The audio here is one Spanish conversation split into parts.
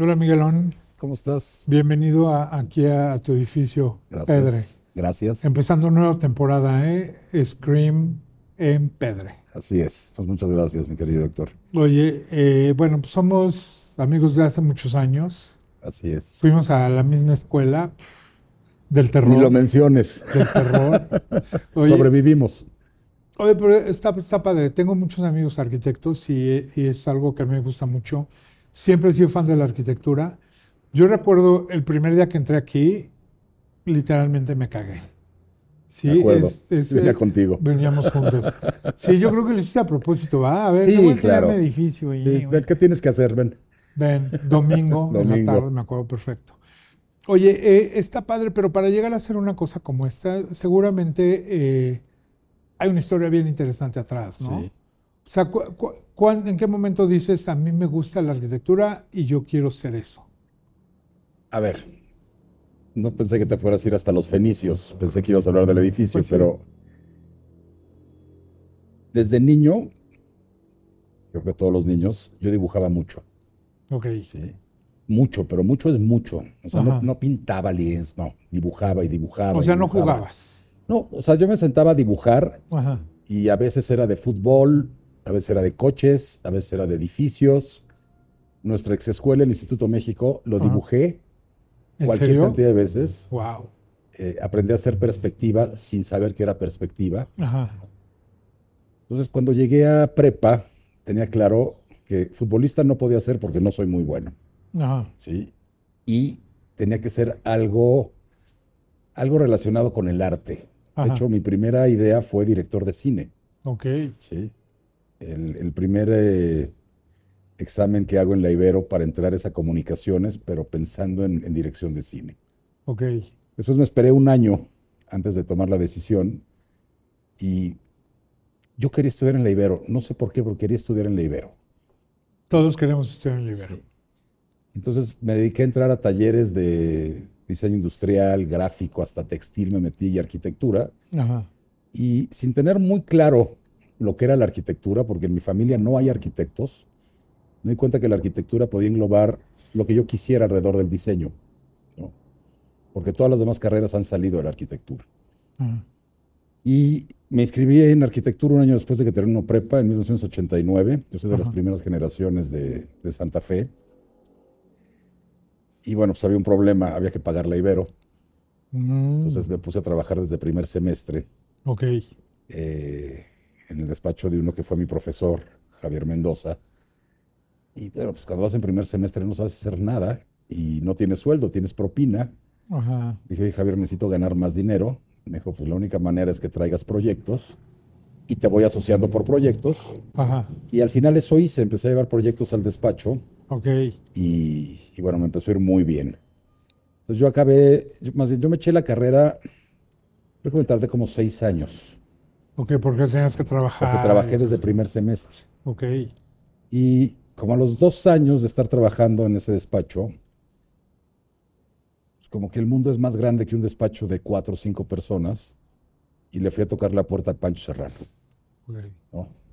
Hola Miguelón, ¿Cómo estás? bienvenido a- aquí a, tu edificio, Gracias. Pedre. Gracias. Empezando nueva temporada, ¿eh? Scream en Pedre. Así es. Pues muchas gracias, mi querido doctor. Oye, eh, bueno, pues somos amigos de hace muchos años. Así es. Fuimos a la misma escuela del terror. Ni lo menciones. del terror. Oye, Sobrevivimos. Oye, pero está, está padre. Tengo muchos amigos arquitectos y, y es algo que a mí me gusta mucho. Siempre he sido fan de la arquitectura. Yo recuerdo el primer día que entré aquí, literalmente me cagué. Sí, De acuerdo. es- es- Venía es- contigo. Veníamos juntos. Sí, yo creo que lo hiciste a propósito, ¿va? A ver, Sí, yo voy a claro. edificio. y- Sí, ven, ¿Qué tienes que hacer? Ven. Ven, domingo, en la Domingo. tarde, me acuerdo perfecto. Oye, eh, está padre, pero para llegar a hacer una cosa como esta, seguramente eh, hay una historia bien interesante atrás, ¿no? Sí. O sea, cu- cu- cuán- ¿en qué momento dices, a mí me gusta la arquitectura y yo quiero ser eso? A ver. No pensé que te fueras a ir hasta los fenicios. Pensé que ibas a hablar del edificio, Pues sí. pero. Desde niño, creo que todos los niños, yo dibujaba mucho. Ok. Sí. Mucho, pero mucho es mucho. O sea, no, no pintaba lienzo, no. Dibujaba y dibujaba. O sea, no jugabas. No, o sea, yo me sentaba a dibujar Ajá. y a veces era de fútbol, a veces era de coches, a veces era de edificios. Nuestra ex escuela, el Instituto México, lo Ajá. dibujé ¿En cualquier serio? cantidad de veces. Wow. Eh, aprendí a hacer perspectiva sin saber que era perspectiva. Ajá. Entonces, cuando llegué a prepa, tenía claro que futbolista no podía ser porque no soy muy bueno. Ajá. ¿sí? Y tenía que ser algo, algo relacionado con el arte. Ajá. De hecho, mi primera idea fue director de cine. Ok. ¿sí? El, el primer eh, examen que hago en la Ibero para entrar es a comunicaciones, pero pensando en, en dirección de cine. Ok. Después me esperé un año antes de tomar la decisión y yo quería estudiar en la Ibero. No sé por qué, pero quería estudiar en la Ibero. Todos queremos estudiar en el Ibero. Sí. Entonces me dediqué a entrar a talleres de diseño industrial, gráfico, hasta textil me metí y arquitectura. Ajá. Y sin tener muy claro lo que era la arquitectura, porque en mi familia no hay arquitectos, me di cuenta que la arquitectura podía englobar lo que yo quisiera alrededor del diseño. ¿no? Porque todas las demás carreras han salido de la arquitectura. Ajá. Y me inscribí en arquitectura un año después de que terminó prepa, en 1989. Yo soy de las Ajá. primeras generaciones de, de Santa Fe. Y bueno, pues había un problema, había que pagar la Ibero. Mm, Entonces me puse a trabajar desde primer semestre ok. eh, en el despacho de uno que fue mi profesor, Javier Mendoza. Y bueno, pues cuando vas en primer semestre no sabes hacer nada y no tienes sueldo, tienes propina. Ajá. Dije, Javier, necesito ganar más dinero. Me dijo, pues la única manera es que traigas proyectos y te voy asociando por proyectos. Ajá. Y al final eso hice, empecé a llevar proyectos al despacho Ok. y, y bueno, me empezó a ir muy bien. Entonces yo acabé, yo- más bien yo me eché la carrera, creo que me tardé como seis años, Ok, porque tenías que trabajar. porque trabajé desde primer semestre. Ok. Y como a los dos años de estar trabajando en ese despacho, pues como que el mundo es más grande que un despacho de cuatro o cinco personas, y le fui a tocar la puerta a Pancho Serrano,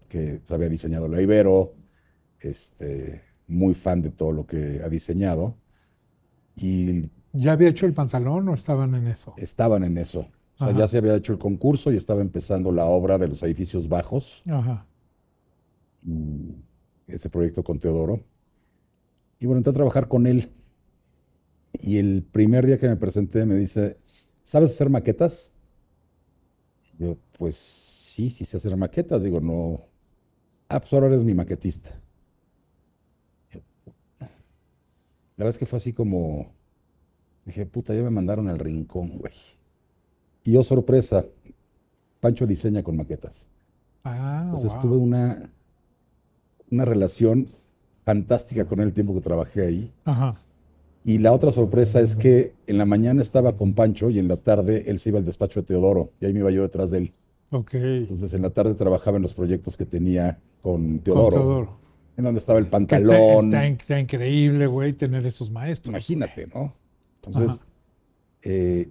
que pues, había diseñado la Ibero, este, muy fan de todo lo que ha diseñado, y ¿Ya había hecho el pantalón o estaban en eso? estaban en eso. O sea, Ajá. ya se había hecho el concurso y estaba empezando la obra de los edificios bajos. Ajá. y ese proyecto con Teodoro. Y bueno, entré a trabajar con él. Y el primer día que me presenté me dice, ¿sabes hacer maquetas? Yo, pues sí, sí sé hacer maquetas. Digo, no. Ah, pues ahora eres mi maquetista. Yo. La verdad es que fue así como. Dije, puta, ya me mandaron al rincón, güey. Y yo, sorpresa, Pancho diseña con maquetas. Ah, Entonces wow. tuve una, una relación fantástica con él el tiempo que trabajé ahí. Ajá. Y la otra sorpresa es que en la mañana estaba con Pancho y en la tarde él se iba al despacho de Teodoro y ahí me iba yo detrás de él. Ok. Entonces en la tarde trabajaba en los proyectos que tenía con Con Teodoro, Teodoro. en donde estaba el pantalón. está, está in- está increíble, güey, tener esos maestros. Imagínate, ¿no? Entonces, eh,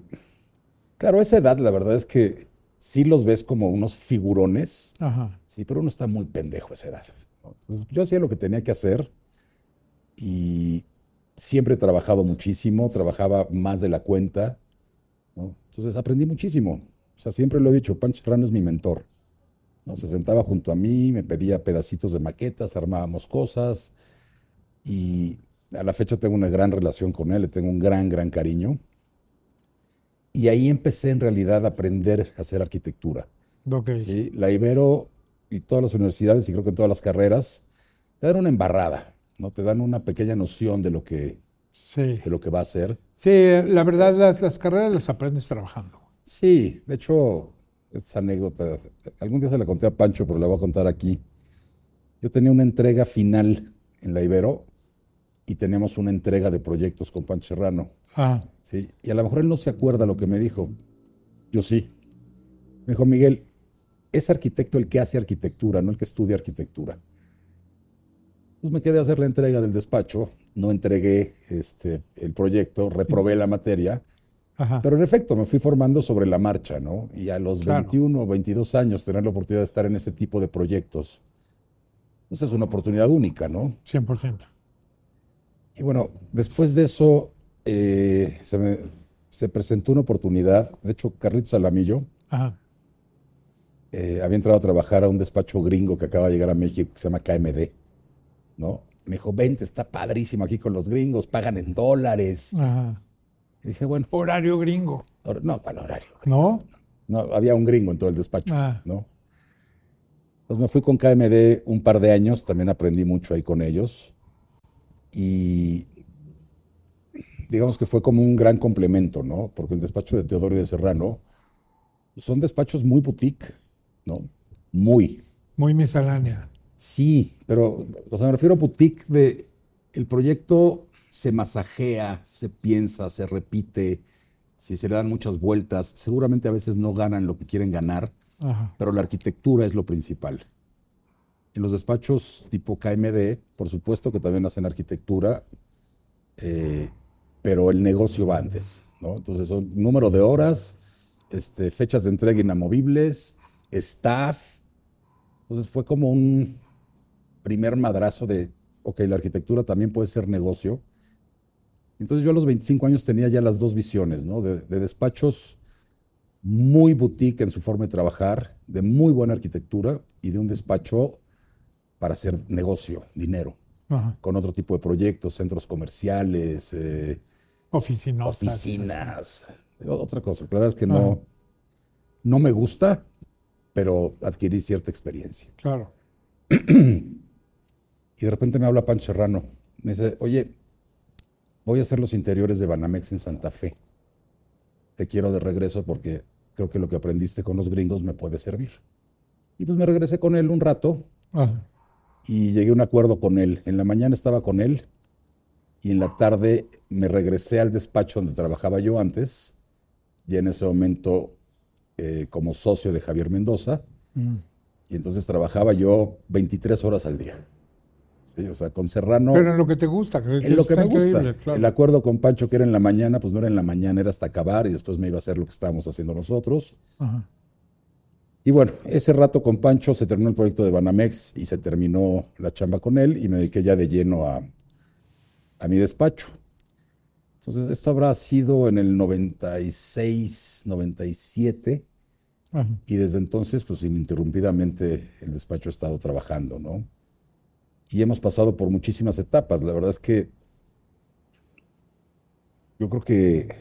claro, a esa edad la verdad es que sí los ves como unos figurones, Ajá. sí, pero uno está muy pendejo a esa edad. Yo hacía lo que tenía que hacer y siempre he trabajado muchísimo, trabajaba más de la cuenta, ¿no? Entonces aprendí muchísimo. O sea, siempre lo he dicho, Pancho Serrano es mi mentor. ¿no? Se sentaba junto a mí, me pedía pedacitos de maquetas, armábamos cosas y a la fecha tengo una gran relación con él, le tengo un gran, gran cariño. Y ahí empecé en realidad a aprender a hacer arquitectura. Ok. ¿sí? La Ibero y todas las universidades, y creo que en todas las carreras, te dan una embarrada, ¿no? Te dan una pequeña noción de lo que, Sí. de lo que va a ser. Sí, la verdad, las, las carreras las aprendes trabajando. Sí, de hecho, esta anécdota, algún día se la conté a Pancho, pero la voy a contar aquí. Yo tenía una entrega final en la Ibero y teníamos una entrega de proyectos con Pancho Serrano. Ah, ¿sí? Y a lo mejor él no se acuerda lo que me dijo. Yo sí. Me dijo, Miguel, es arquitecto el que hace arquitectura, no el que estudia arquitectura. Pues me quedé a hacer la entrega del despacho, no entregué este, el proyecto, reprobé la materia, ajá. pero en efecto me fui formando sobre la marcha, ¿no? Y a los Claro. 21 o 22 años tener la oportunidad de estar en ese tipo de proyectos, pues es una oportunidad única, ¿no? 100%. Y bueno, después de eso eh, se, me- se presentó una oportunidad. De hecho, Carlitos Salamillo Ajá. Eh, había entrado a trabajar a un despacho gringo que acaba de llegar a México que se llama KMD, ¿no? Me dijo, vente, está padrísimo aquí con los gringos, pagan en dólares. Ajá. Y dije, bueno, Horario gringo. ahora- no, ¿cuál horario? ¿No? No, había un gringo en todo el despacho, Ah. ¿no? Pues me fui con KMD un par de años, también aprendí mucho ahí con ellos. Y digamos que fue como un gran complemento, ¿no? Porque el despacho de Teodoro y de Serrano son despachos muy boutique, ¿no? Muy. Muy miscelánea. Sí, pero, o sea, me refiero a boutique de el proyecto se masajea, se piensa, se repite, si se le dan muchas vueltas, seguramente a veces no ganan lo que quieren ganar, Ajá. pero la arquitectura es lo principal. En los despachos tipo KMD, por supuesto que también hacen arquitectura, eh, pero el negocio va antes, ¿no? Entonces son número de horas, este, fechas de entrega inamovibles, staff. Entonces fue como un primer madrazo de, ok, la arquitectura también puede ser negocio. Entonces yo a los 25 años tenía ya las dos visiones, ¿no? De, de despachos muy boutique en su forma de trabajar, de muy buena arquitectura y de un despacho para hacer negocio, dinero, Ajá. con otro tipo de proyectos, centros comerciales, eh, Oficinas. oficinas, otra cosa. La verdad es que no, no me gusta, pero adquirí cierta experiencia. Claro. Y de repente me habla Pancho Serrano. Me dice, oye, voy a hacer los interiores de Banamex en Santa Fe. Te quiero de regreso porque creo que lo que aprendiste con los gringos me puede servir. Y pues me regresé con él un rato Ajá. y llegué a un acuerdo con él. En la mañana estaba con él y en la tarde me regresé al despacho donde trabajaba yo antes, ya en ese momento eh, como socio de Javier Mendoza, Mm. y entonces trabajaba yo 23 horas al día. Sí, o sea, con Serrano, Pero en lo que te gusta. que en lo que me gusta. claro. El acuerdo con Pancho que era en la mañana, pues no era en la mañana, era hasta acabar y después me iba a hacer lo que estábamos haciendo nosotros. Ajá. Y bueno, ese rato con Pancho se terminó el proyecto de Banamex y se terminó la chamba con él y me dediqué ya de lleno a, a mi despacho. Entonces, esto habrá sido en el 96, 97 Ajá. y desde entonces, pues ininterrumpidamente el despacho ha estado trabajando, ¿no? Y hemos pasado por muchísimas etapas. La verdad es que yo creo que,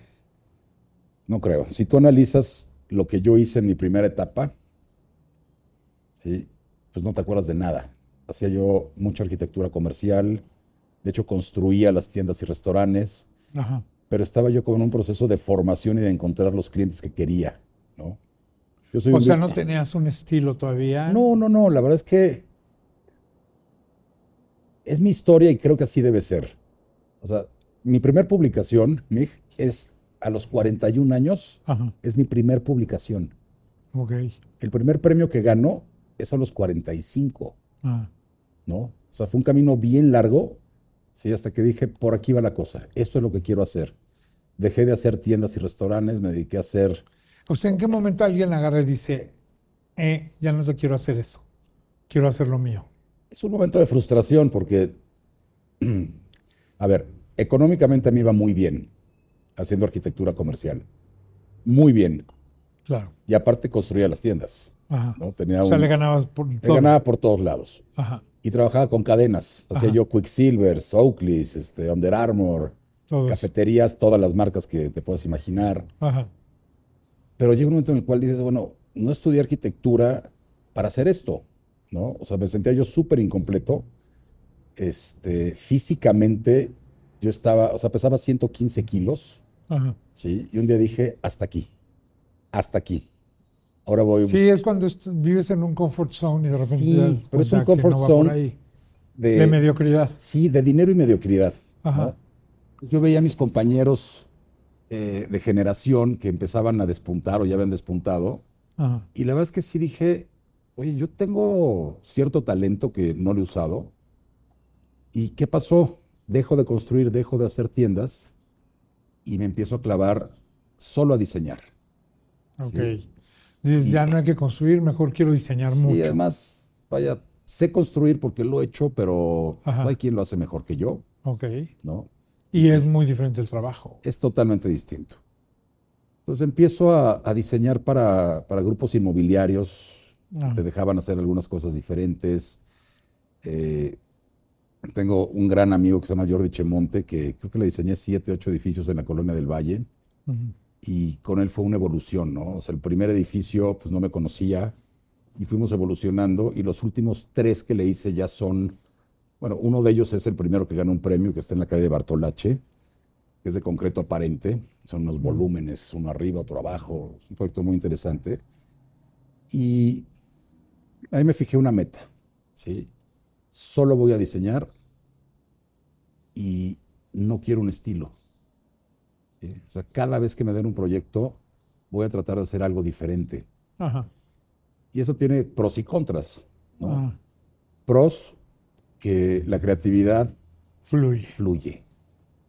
no creo, si tú analizas lo que yo hice en mi primera etapa, ¿sí? pues no te acuerdas de nada. Hacía yo mucha arquitectura comercial, de hecho construía las tiendas y restaurantes, Ajá. pero estaba yo como en un proceso de formación y de encontrar los clientes que quería, ¿no? Yo soy O sea, no tenías un estilo todavía. no, no, no, la verdad es que es mi historia y creo que así debe ser. O sea, mi primer publicación, Mig, es a los 41 años, Ajá. es mi primer publicación. Ok. El primer premio que gano es a los 45, Ah, ¿no? O sea, fue un camino bien largo, ¿sí? Hasta que dije, por aquí va la cosa, esto es lo que quiero hacer. Dejé de hacer tiendas y restaurantes, me dediqué a hacer O sea, ¿en qué momento alguien agarra y dice, eh, ya no te quiero hacer eso, quiero hacer lo mío? Es un momento de frustración porque, a ver, económicamente a mí iba muy bien haciendo arquitectura comercial. Muy bien. Claro. Y aparte construía las tiendas. Ajá. ¿no? Tenía o sea, un- le ganabas por le todo. ganaba por todos lados. Ajá. Y trabajaba con cadenas. Hacía Ajá. yo Quicksilver, Oakley's, este, Under Armour, cafeterías, todas las marcas que te puedas imaginar. Ajá. Pero llega un momento en el cual dices, bueno, no estudié arquitectura para hacer esto, ¿no? O sea, me sentía yo súper incompleto. Este, físicamente, yo estaba, o sea, pesaba 115 kilos, Ajá. ¿sí? Y un día dije, hasta aquí, hasta aquí. Ahora voy Sí, es cuando vives en un comfort zone y de repente Sí, pero es un comfort no zone de, De mediocridad. sí, de dinero y mediocridad. ¿no? Ajá. Yo veía a mis compañeros eh, de generación que empezaban a despuntar o ya habían despuntado, Ajá. Y la verdad es que sí dije, oye, yo tengo cierto talento que no lo he usado. ¿Y qué pasó? Dejo de construir, dejo de hacer tiendas y me empiezo a clavar solo a diseñar. Ok. Sí. Dices, Y- ya no hay que construir, mejor quiero diseñar Sí, mucho. además, vaya, sé construir porque lo he hecho, pero Ajá. no hay quien lo hace mejor que yo, Ok. ¿no? Y es muy diferente el trabajo. Es totalmente distinto. Entonces empiezo a, a diseñar para, para grupos inmobiliarios, Ah, te dejaban hacer algunas cosas diferentes. Eh, tengo un gran amigo que se llama Jordi Chemonte, que creo que le diseñé siete, ocho edificios en la colonia del Valle, ujú. Y con él fue una evolución, ¿no? O sea, el primer edificio, pues no me conocía, y fuimos evolucionando, y los últimos tres que le hice ya son, bueno, uno de ellos es el primero que ganó un premio, que está en la calle de Bartolache, que es de concreto aparente, son unos volúmenes, uno arriba, otro abajo, es un proyecto muy interesante. Y ahí me fijé una meta, ¿sí? Solo voy a diseñar y no quiero un estilo. ¿Sí? O sea, cada vez que me den un proyecto, voy a tratar de hacer algo diferente. Ajá. Y eso tiene pros y contras, ¿no? Pros, que la creatividad fluye. fluye,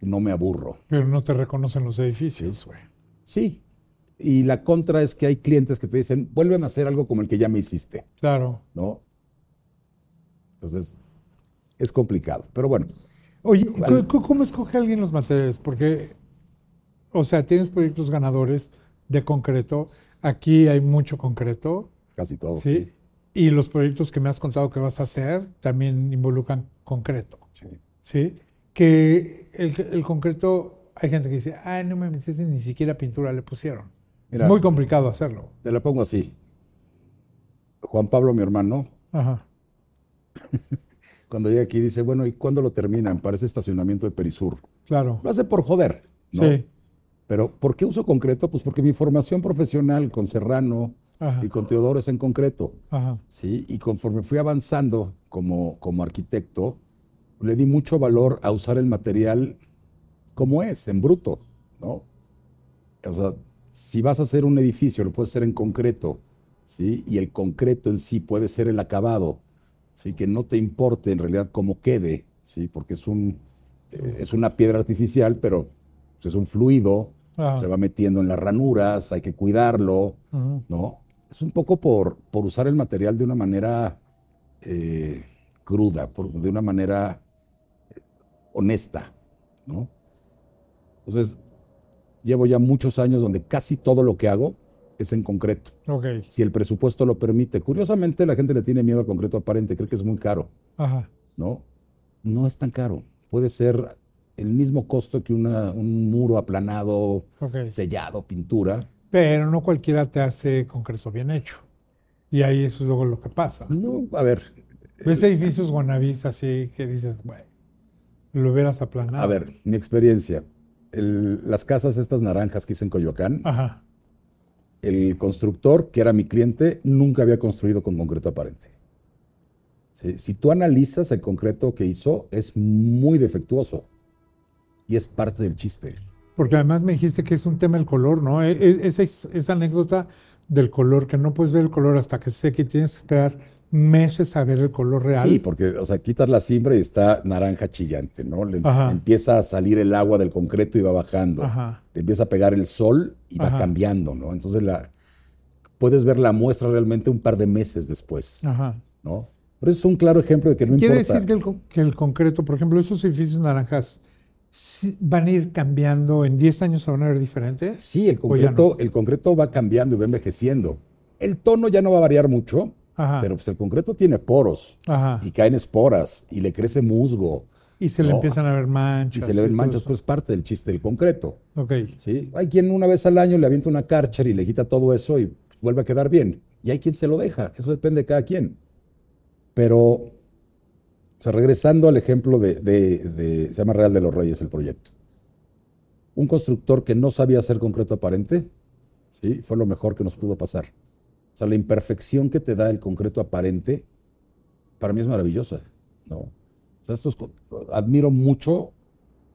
no me aburro. Pero no te reconocen los edificios, güey. Sí. Y la contra es que hay clientes que te dicen, vuélveme a hacer algo como el que ya me hiciste, Claro. ¿no? Entonces, es complicado. Pero bueno, Oye, Al- ¿cómo, cómo escoge alguien los materiales? Porque, o sea, tienes proyectos ganadores de concreto. Aquí hay mucho concreto, casi todo. ¿sí? Y los proyectos que me has contado que vas a hacer también involucran concreto, Sí. ¿sí? Que el, el concreto, hay gente que dice, ay, no me metiste ni siquiera pintura le pusieron. Mira. es muy complicado hacerlo. Te la pongo así. Juan Pablo, mi hermano, Ajá. cuando llega aquí dice, bueno, ¿y cuándo lo terminan? Parece estacionamiento de Perisur. Claro. Lo hace por joder, ¿no? Sí. Pero ¿por qué uso concreto? Pues porque mi formación profesional con Serrano Ajá. y con Teodoro es en concreto, Ajá. ¿sí? Y conforme fui avanzando como, como arquitecto, le di mucho valor a usar el material como es, en bruto, ¿no? O sea, si vas a hacer un edificio, lo puedes hacer en concreto, ¿sí? Y el concreto en sí puede ser el acabado, ¿sí? Que no te importe en realidad cómo quede, ¿sí? Porque es, un, eh, es una piedra artificial, pero pues, es un fluido, Ajá. se va metiendo en las ranuras, hay que cuidarlo. ¿no? Es un poco por, por usar el material de una manera eh, cruda, por- de una manera eh, honesta, ¿no? Entonces, llevo ya muchos años donde casi todo lo que hago es en concreto. Si el presupuesto lo permite. Curiosamente, la gente le tiene miedo al concreto aparente, cree que es muy caro, Ajá. ¿no? No es tan caro. Puede ser el mismo costo que una- un muro aplanado, Ok. sellado, pintura. Pero no cualquiera te hace concreto bien hecho. Y ahí eso es luego lo que pasa. No, a ver, Ves edificios guanabis así que dices, güey, lo hubieras aplanado. A ver, mi experiencia. El- las casas estas naranjas que hice en Coyoacán, Ajá. el constructor, que era mi cliente, nunca había construido con concreto aparente. Sí, Si tú analizas el concreto que hizo, es muy defectuoso. Y es parte del chiste. Porque además me dijiste que es un tema el color, ¿no? E- e- Esa, esa anécdota del color, que no puedes ver el color hasta que se seque y tienes que esperar meses a ver el color real. Sí, porque, o sea, quitas la cimbra y está naranja chillante, ¿no? Le Ajá. empieza a salir el agua del concreto y va bajando. Ajá. Le empieza a pegar el sol y va cambiando, ¿no? Entonces la, puedes ver la muestra realmente un par de meses después, Ajá. ¿no? Pero eso es un claro ejemplo de que no Quiere importa. decir que el, con- que el concreto, por ejemplo, esos edificios naranjas, van a ir cambiando, en 10 años se van a ver diferentes. Sí, el concreto, el concreto va cambiando y va envejeciendo. El tono ya no va a variar mucho, Ajá. pero pues el concreto tiene poros Ajá. y caen esporas y le crece musgo Y se le No. empiezan a ver y manchas. se le ven manchas, pues parte del chiste del concreto. Ok. ¿sí? Hay quien una vez al año le avienta una Karcher y le quita todo eso y vuelve a quedar bien. Y hay quien se lo deja, eso depende de cada quien. Pero, sea, regresando al ejemplo de, de- de- se llama Real de los Reyes el proyecto. Un constructor que no sabía hacer concreto aparente, ¿sí? fue lo mejor que nos pudo pasar. O sea, la imperfección que te da el concreto aparente, para mí es maravillosa, ¿no? O sea, estos, admiro mucho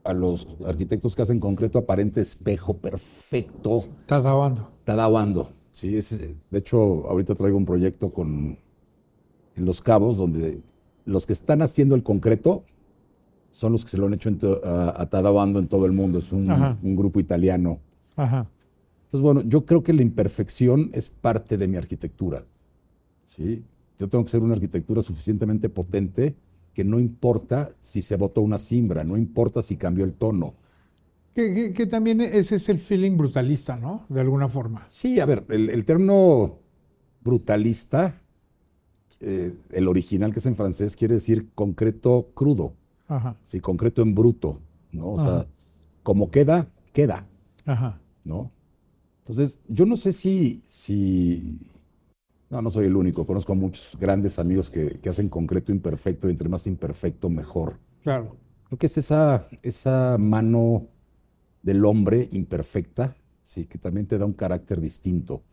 a los arquitectos que hacen concreto aparente espejo perfecto, Está dabando. está dabando. Sí, es, de hecho, ahorita traigo un proyecto con en Los Cabos donde los que están haciendo el concreto son los que se lo han hecho to- a, a Tadabando en todo el mundo. Es un, un grupo italiano. Ajá. Entonces, bueno, yo creo que la imperfección es parte de mi arquitectura. ¿sí? Yo tengo que ser una arquitectura suficientemente potente que no importa si se botó una cimbra, no importa si cambió el tono. Que, que- que también ese es el feeling brutalista, ¿no? De alguna forma. Sí, a ver, el, el término brutalista, eh, el original que es en francés, quiere decir concreto crudo, Ajá. sí, concreto en bruto, ¿no? O sea, como queda, queda, Ajá. ¿no? Entonces, yo no sé si, si, no, no soy el único, conozco a muchos grandes amigos que, que hacen concreto imperfecto y entre más imperfecto, mejor. Claro. Creo que es esa, esa mano del hombre imperfecta, sí, que también te da un carácter distinto,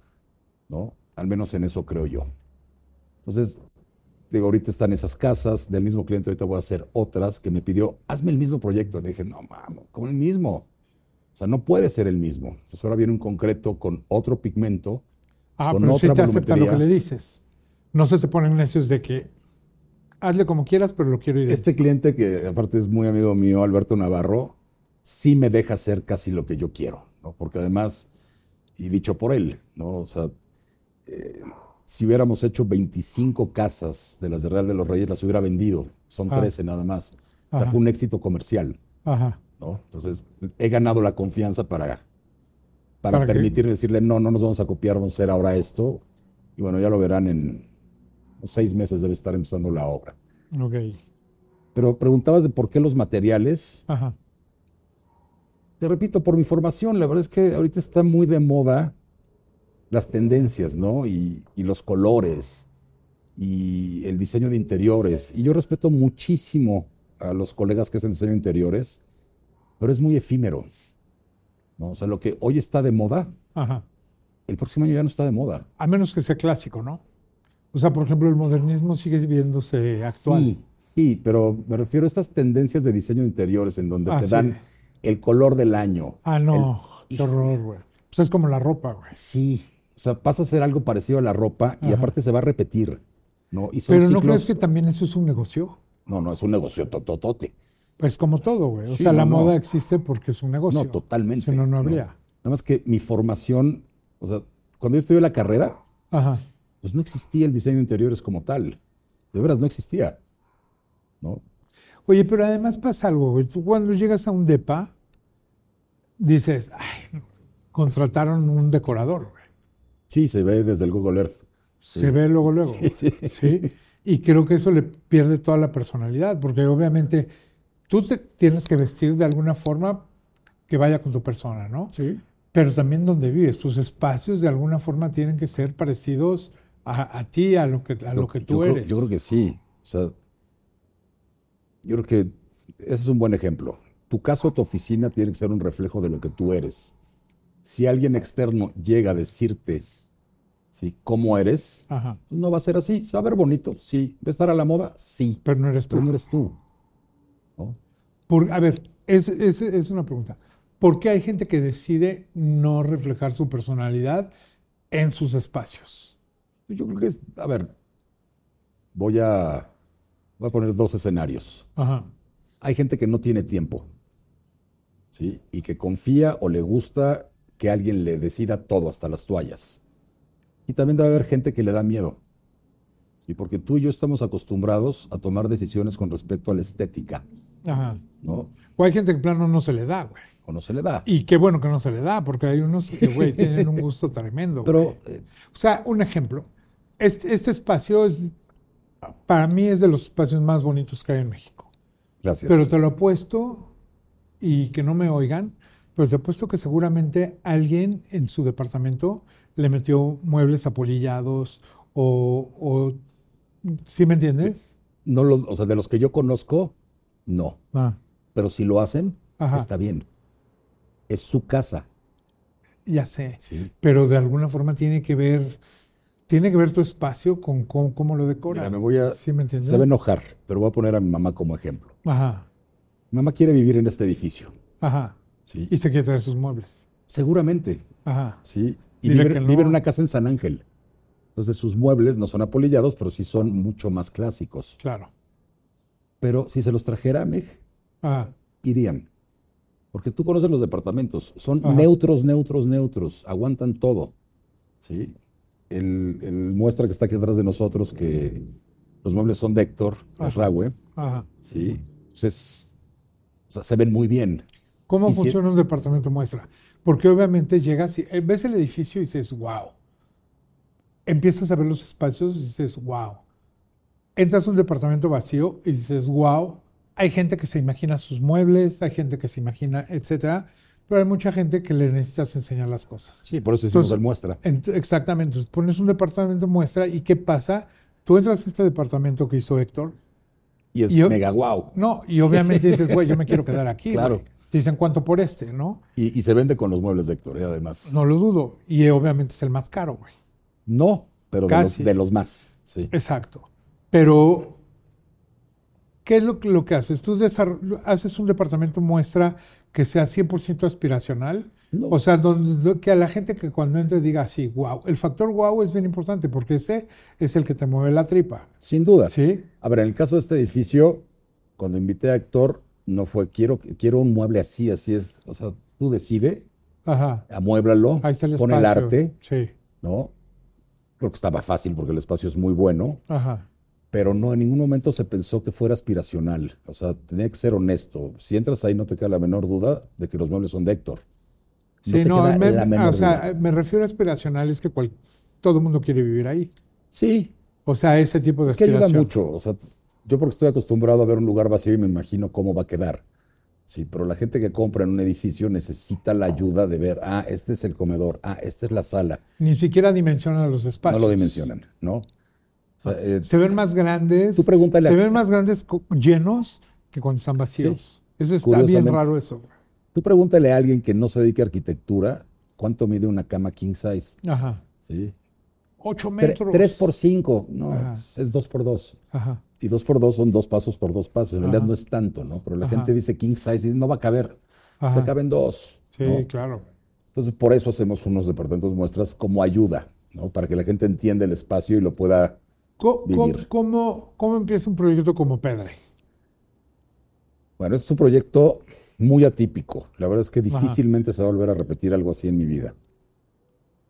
¿no? Al menos en eso creo yo. Entonces, digo, ahorita están esas casas, del mismo cliente ahorita voy a hacer otras que me pidió, hazme el mismo proyecto. Le dije, no, mames, como el mismo. O sea, no puede ser el mismo. Entonces ahora viene un concreto con otro pigmento. Ah, Con pero sí otra te acepta lo que le dices. No se te ponen necios de que hazle como quieras, pero lo quiero idéntico. Este cliente, que aparte es muy amigo mío, Alberto Navarro, sí me deja hacer casi lo que yo quiero, ¿no? Porque además, y dicho por él, ¿no? O sea, eh, si hubiéramos hecho 25 casas de las de Real de los Reyes, las hubiera vendido. Son Ah. 13 nada más. O sea, Ajá. fue un éxito comercial, Ajá. ¿no? Entonces, he ganado la confianza para, para, ¿Para permitirme decirle, no, no nos vamos a copiar, vamos a hacer ahora esto. Y bueno, ya lo verán en seis meses debe estar empezando la obra. Ok. Pero preguntabas de por qué los materiales. Ajá. Te repito, por mi formación, la verdad es que ahorita está muy de moda las tendencias, ¿no? Y, y los colores y el diseño de interiores. Y yo respeto muchísimo a los colegas que hacen diseño de interiores, pero es muy efímero. ¿no? O sea, lo que hoy está de moda, Ajá. el próximo año ya no está de moda. A menos que sea clásico, ¿no? O sea, por ejemplo, el modernismo sigue viéndose actual. Sí, sí, pero me refiero a estas tendencias de diseño de interiores en donde Ah, te sí. dan el color del año. Ah, no. El- Qué horror, güey. Pues es como la ropa, güey. Sí, o sea, pasa a ser algo parecido a la ropa y Ajá. aparte se va a repetir, ¿no? Y son Pero ¿no crees que también eso es un negocio? No, no, es un negocio tototote. Pues como todo, güey. O Sí, sea, la no. moda existe porque es un negocio. No, totalmente. Si no, no habría. Nada más que mi formación, o sea, cuando yo estudié la carrera, Ajá. pues no existía el diseño de interiores como tal. De veras, no existía. ¿no? Oye, pero además pasa algo, güey. Tú cuando llegas a un DEPA, dices, ay, contrataron un decorador. Sí, se ve desde el Google Earth. Se ve luego, luego. Sí, sí. ¿sí? Y creo que eso le pierde toda la personalidad, porque obviamente tú te tienes que vestir de alguna forma que vaya con tu persona, ¿no? Sí. Pero también donde vives, tus espacios de alguna forma tienen que ser parecidos a, a ti, a lo que, a lo que tú yo creo- eres. yo creo que sí. O sea, yo creo que ese es un buen ejemplo. Tu casa o tu oficina tiene que ser un reflejo de lo que tú eres. Si alguien externo llega a decirte ¿sí? cómo eres, Ajá. pues no va a ser así. Se va a ver bonito, sí. ¿Va a estar a la moda? Sí. Pero no eres tú. Pero no eres tú. ¿no? Por, a ver, es, es, es una pregunta. ¿Por qué hay gente que decide no reflejar su personalidad en sus espacios? Yo creo que es, a ver, voy a, voy a poner dos escenarios. Ajá. Hay gente que no tiene tiempo, ¿sí? Y que confía o le gusta que alguien le decida todo, hasta las toallas. Y también debe haber gente que le da miedo. ¿sí? Porque tú y yo estamos acostumbrados a tomar decisiones con respecto a la estética, Ajá. ¿no? O hay gente que en plano no se le da, güey. O no se le da. Y qué bueno que no se le da, porque hay unos que, güey, tienen un gusto tremendo. Pero güey. eh, O sea, un ejemplo. Este, este espacio es, para mí es de los espacios más bonitos que hay en México. gracias. Pero te lo apuesto, y que no me oigan, pero te apuesto que seguramente alguien en su departamento le metió muebles apolillados o, o ¿sí me entiendes? no lo- o sea, de los que yo conozco, no. Ah, Pero si lo hacen, Ajá. está bien. Es su casa. ya sé. ¿sí? Pero de alguna forma tiene que ver, tiene que ver tu espacio con cómo, cómo lo decoras. Mira, me voy a. ¿Sí me entiendes? Se va a enojar, pero voy a poner a mi mamá como ejemplo. Ajá, Mi mamá quiere vivir en este edificio. ajá. ¿sí? Y se quiere traer sus muebles. Seguramente. Ajá. ¿sí? Y vive, que no. vive en una casa en San Ángel. Entonces sus muebles no son apolillados, pero sí son mucho más clásicos. Claro. Pero si se los trajera a Meg, Ajá. irían. Porque tú conoces los departamentos. Son Ajá. neutros, neutros, neutros. Aguantan todo. ¿sí? El, el muestra que está aquí atrás de nosotros, que los muebles son de Héctor Ajá. Rasraue, Ajá. ¿sí? Entonces, o sea, se ven muy bien. ¿Cómo Y si- funciona un departamento muestra? Porque obviamente llegas y eh, ves el edificio y dices, wow. Empiezas a ver los espacios y dices, wow. Entras a un departamento vacío y dices, wow. Hay gente que se imagina sus muebles, hay gente que se imagina, etcétera. Pero hay mucha gente que le necesitas enseñar las cosas. Sí, por eso hicimos Entonces- el muestra. Ent- exactamente. Entonces, pones un departamento muestra y ¿qué pasa? Tú entras a este departamento que hizo Héctor. Y es y mega wow. No, y obviamente dices, güey, yo me quiero quedar aquí. Claro. Te dicen, ¿cuánto por este? ¿No? Y, y se vende con los muebles de Héctor, ¿eh? además. No lo dudo. Y obviamente es el más caro, güey. No, pero de los, de los más. Sí. Exacto. Pero, ¿qué es lo, que- lo que haces? ¿Tú haces un departamento muestra que sea 100% aspiracional? No. O sea, donde, que a la gente que cuando entre diga así, wow. El factor wow es bien importante porque ese es el que te mueve la tripa. Sin duda. ¿Sí? A ver, en el caso de este edificio, cuando invité a Héctor, no fue quiero, quiero un mueble así, así es. O sea, tú decide, Ajá. amuéblalo, Ahí está el pon espacio. el arte, Sí. ¿no? Creo que estaba fácil porque el espacio es muy bueno, Ajá. pero no en ningún momento se pensó que fuera aspiracional. O sea, tenía que ser honesto. Si entras ahí, no te queda la menor duda de que los muebles son de Héctor. Sí, te no, me, la menor o sea, duda. me refiero a aspiracional, es que cual- todo el mundo quiere vivir ahí. Sí, O sea, ese tipo de Es que ayuda mucho. O sea, yo porque estoy acostumbrado a ver un lugar vacío y me imagino cómo va a quedar. Sí, pero la gente que compra en un edificio necesita la ayuda de ver, ah, este es el comedor, ah, esta es la sala. Ni siquiera dimensionan los espacios. No lo dimensionan, ¿no? O sea, eh, Se ven más grandes. Tú pregúntale a- Se ven más grandes llenos que cuando están vacíos. Eso está bien raro eso. tú pregúntale a alguien que no se dedique a arquitectura cuánto mide una cama king size. Ajá. ¿sí? Ocho metros. tres por cinco, no, Ajá. es dos por dos. Ajá. Y dos por dos son dos pasos por dos pasos. En realidad Ajá. no es tanto, ¿no? Pero la Ajá. gente dice king size y no va a caber. Ajá. Te caben dos. Sí, ¿no? claro. Entonces, por eso hacemos unos departamentos muestras como ayuda, ¿no? Para que la gente entienda el espacio y lo pueda. Vivir. ¿Cómo, cómo empieza un proyecto como Pedre? Bueno, este es un proyecto muy atípico. La verdad es que difícilmente se va a volver a repetir algo así en mi vida.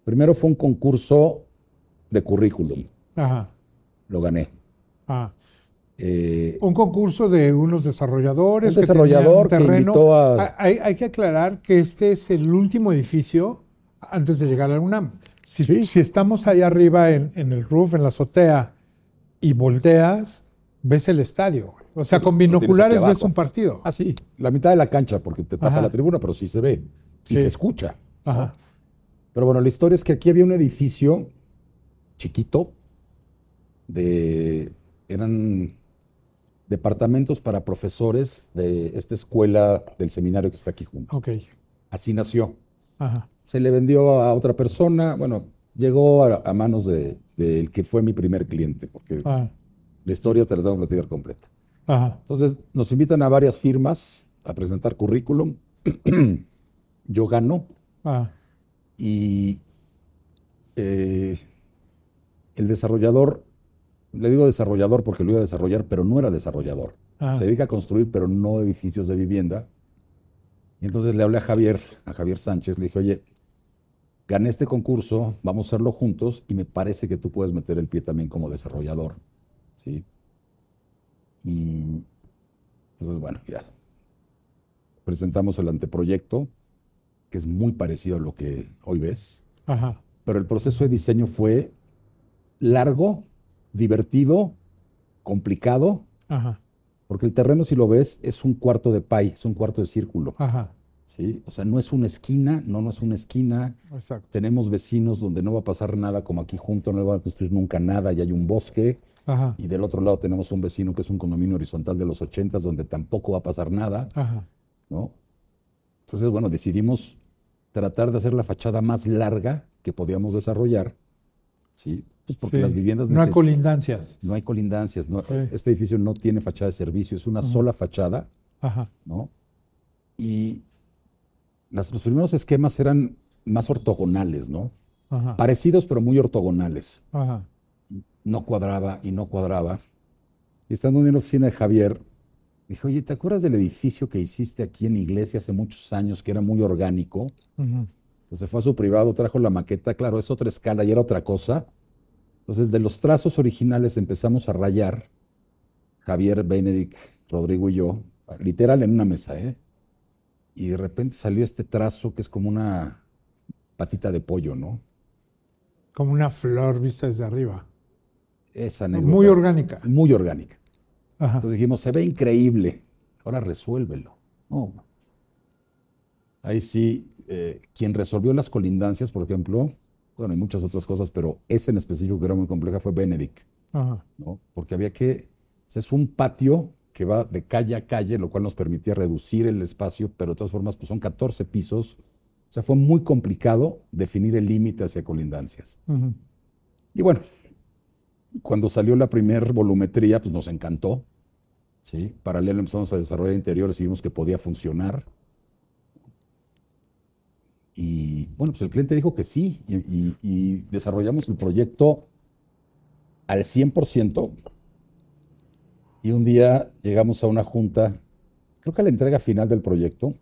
Primero fue un concurso de currículum. Ajá. Lo gané. Ah. Eh, Un concurso de unos desarrolladores. Un que desarrollador que invitó a- Ah, Hay, hay que aclarar que este es el último edificio antes de llegar a la UNAM. Si, Sí. si estamos ahí arriba en, en el roof, en la azotea, y volteas, ves el estadio. O sea, con binoculares ves un partido. ah, sí, la mitad de la cancha, porque te tapa Ajá. la tribuna, pero sí se ve Sí. se escucha. ¿no? Ajá. Pero bueno, la historia es que aquí había un edificio chiquito de eran departamentos para profesores de esta escuela del seminario que está aquí junto. Ok. Así nació. Ajá. Se le vendió a otra persona, bueno, llegó a, a manos de- del que fue mi primer cliente, porque Ah, la historia te la tengo que platicar completa. Ajá. Entonces nos invitan a varias firmas a presentar currículum. Yo gano Ajá. y eh, el desarrollador, le digo desarrollador porque lo iba a desarrollar, pero no era desarrollador. Ah. Se dedica a construir, pero no edificios de vivienda. Y entonces le hablé a Javier, a Javier Sánchez, le dije, oye, gané este concurso, vamos a hacerlo juntos y me parece que tú puedes meter el pie también como desarrollador. ¿sí? Y entonces, bueno, ya. Presentamos el anteproyecto, que es muy parecido a lo que hoy ves, Ajá. pero el proceso de diseño fue largo, divertido, complicado, Ajá. porque el terreno, si lo ves, es un cuarto de pay, es un cuarto de círculo. Ajá. ¿sí? O sea, no es una esquina, no, no es una esquina. Exacto. Tenemos vecinos donde no va a pasar nada como aquí junto, no va a construir nunca nada y hay un bosque. Ajá. Y del otro lado tenemos un vecino que es un condominio horizontal de los 80 donde tampoco va a pasar nada, Ajá. ¿no? Entonces, bueno, decidimos tratar de hacer la fachada más larga que podíamos desarrollar, ¿sí? Pues porque Sí. las viviendas No hay colindancias. no hay colindancias, no- Sí. este edificio no tiene fachada de servicio, es una sola fachada, Ajá. ¿no? Y las- los primeros esquemas eran más ortogonales, ¿no? Ajá. Parecidos, pero muy ortogonales. Ajá. No cuadraba y no cuadraba. Y estando en la oficina de Javier, dije, oye, ¿te acuerdas del edificio que hiciste aquí en Iglesia hace muchos años, que era muy orgánico? Entonces fue a su privado, trajo la maqueta, claro, es otra escala y era otra cosa. Entonces, de los trazos originales empezamos a rayar, Javier, Benedict, Rodrigo y yo, literal en una mesa, ¿eh? Y de repente salió este trazo que es como una patita de pollo, ¿no? Como una flor vista desde arriba. Esa anécdota. Muy orgánica. Muy orgánica. Ajá. Entonces dijimos, se ve increíble, ahora resuélvelo. No. Ahí sí, eh, quien resolvió las colindancias, por ejemplo, bueno, y muchas otras cosas, pero esa en específico que era muy compleja fue Benedict, Ajá. ¿no? Porque había que, es un patio que va de calle a calle, lo cual nos permitía reducir el espacio, pero de todas formas, pues son 14 pisos. O sea, fue muy complicado definir el límite hacia colindancias. Y bueno, cuando salió la primer volumetría, pues nos encantó. ¿sí? Paralelo empezamos a desarrollar interiores y vimos que podía funcionar. Y bueno, pues el cliente dijo que sí, y, y- y desarrollamos el proyecto al 100%. Y un día llegamos a una junta, creo que a la entrega final del proyecto,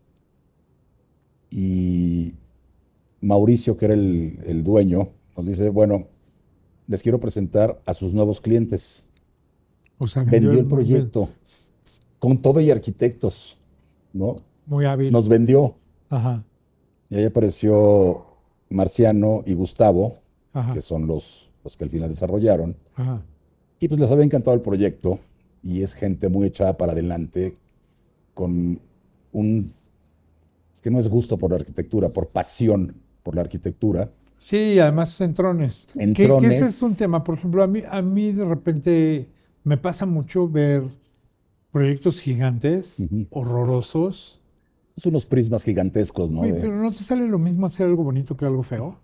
y Mauricio, que era el, el dueño, nos dice, bueno, les quiero presentar a sus nuevos clientes. O sea, Vendió el proyecto con todo y arquitectos, ¿no? Muy hábil. Nos vendió. Ajá. Y ahí apareció Marciano y Gustavo, Ajá. que son los, los que al final desarrollaron. Ajá. Y pues les había encantado el proyecto y es gente muy echada para adelante con un... Es que no es gusto por la arquitectura, por pasión por la arquitectura. Sí, además centrones. Que- Que, Entrones. ese es un tema. Por ejemplo, a mí, a mí de repente me pasa mucho ver proyectos gigantes, Ujú. horrorosos. Es unos prismas gigantescos, ¿no? Oye, De- pero ¿no te sale lo mismo hacer algo bonito que algo feo?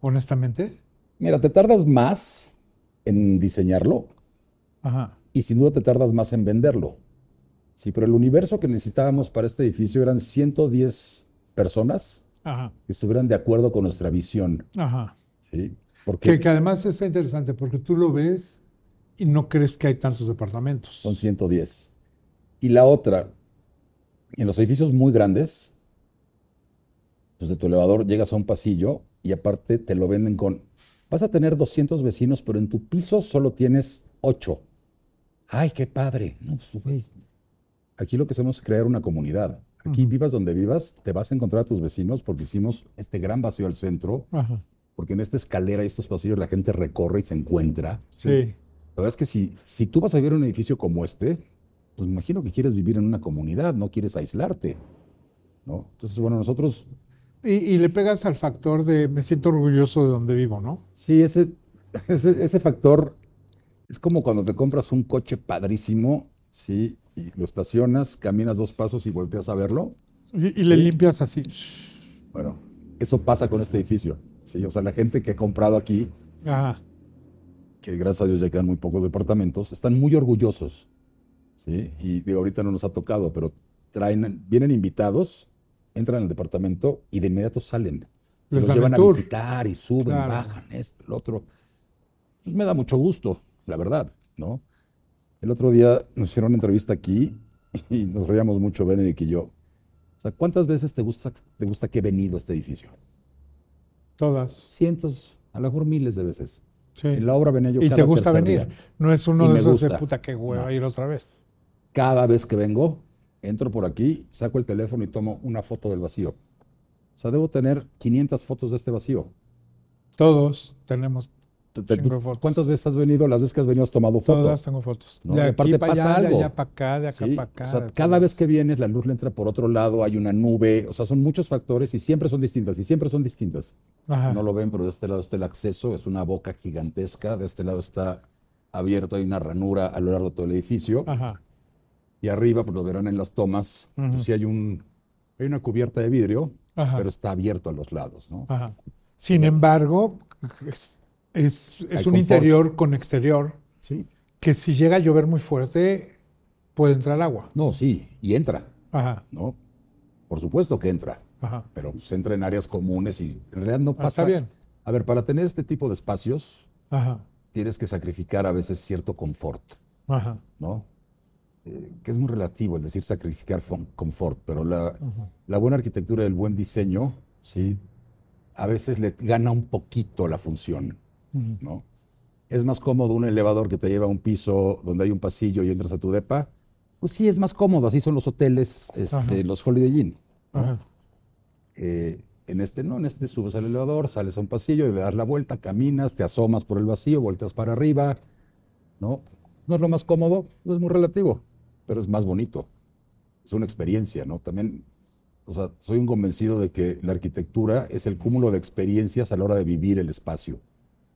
Honestamente. Mira, te tardas más en diseñarlo Ajá. y sin duda te tardas más en venderlo. Sí, pero el universo que necesitábamos para este edificio eran 110 personas Ajá. que estuvieran de acuerdo con nuestra visión. Ajá. ¿sí? Porque Que, que además está interesante porque tú lo ves y no crees que hay tantos departamentos. son 110. Y la otra, en los edificios muy grandes, pues de tu elevador llegas a un pasillo y aparte te lo venden con, vas a tener 200 vecinos, pero en tu piso solo tienes 8. ¡Ay, qué padre! No, pues, güey, aquí lo que hacemos es crear una comunidad. Aquí vivas donde vivas, te vas a encontrar a tus vecinos porque hicimos este gran vacío al centro, porque en esta escalera y estos pasillos la gente recorre y se encuentra. Sí. La verdad es que si, si tú vas a vivir en un edificio como este, pues me imagino que quieres vivir en una comunidad, no quieres aislarte. ¿no? Entonces, bueno, nosotros, Y, y le pegas al factor de me siento orgulloso de donde vivo, ¿no? sí, ese, ese, ese factor es como cuando te compras un coche padrísimo, ¿sí? Y lo estacionas, caminas dos pasos y volteas a verlo. Y, y le Sí. limpias así. Bueno, eso pasa con este edificio. ¿sí? O sea, la gente que ha comprado aquí, Ajá. que gracias a Dios ya quedan muy pocos departamentos, están muy orgullosos. ¿Sí? Y digo, ahorita no nos ha tocado, pero traen, vienen invitados, entran al departamento y de inmediato salen. Les los llevan a visitar y suben, Claro. bajan, esto, el otro. Pues me da mucho gusto, la verdad, ¿no? El otro día nos hicieron una entrevista aquí y nos reíamos mucho, Benedict y yo. O sea, ¿cuántas veces te gusta, te gusta que he venido a este edificio? Todas. Cientos, a lo mejor miles de veces. Sí. En la obra venía yo y cada te gusta venir. día. No es uno Y de esos de gusta. puta que hueva No. ir otra vez. Cada vez que vengo, entro por aquí, saco el teléfono y tomo una foto del vacío. O sea, debo tener 500 fotos de este vacío. Todos tenemos. De fotos. ¿Cuántas veces has venido? Las veces que has venido has tomado foto. Todas tengo fotos. ¿no? De aquí aparte para pasa allá, de algo. allá para acá, de acá ¿sí? para acá. O sea, de cada vez que vienes, la luz le entra por otro lado, hay una nube. O sea, son muchos factores y siempre son distintas. Y siempre son distintas. Ajá. No lo ven, pero de este lado está el acceso, es una boca gigantesca. De este lado está abierto, hay una ranura a lo largo de todo el edificio. Ajá. Y arriba, pues lo verán en las tomas, Ujú. pues sí hay, un, hay una cubierta de vidrio, Ajá. pero está abierto a los lados, ¿no? Ajá. Sin embargo, es, es- un confort. interior con exterior Sí. que si llega a llover muy fuerte puede entrar agua. No, sí, y entra, Ajá. ¿no? Por supuesto que entra, Ajá. pero se entra en áreas comunes y en realidad no Ah, pasa. está bien. A ver, para tener este tipo de espacios, Ajá. tienes que sacrificar a veces cierto confort, Ajá. ¿no? Eh, que es muy relativo el decir sacrificar confort, pero la, la buena arquitectura y el buen diseño, sí, a veces le gana un poquito la función. ¿no? Es más cómodo un elevador que te lleva a un piso donde hay un pasillo y entras a tu depa. Pues sí, es más cómodo, así son los hoteles, este, los Holiday Inn. ¿no? Eh, en este no, en este subes al elevador, sales a un pasillo y le das la vuelta, caminas, te asomas por el vacío, volteas para arriba, ¿no? No es lo más cómodo, no es muy relativo, pero es más bonito. Es una experiencia, ¿no? También, o sea, soy un convencido de que la arquitectura es el cúmulo de experiencias a la hora de vivir el espacio.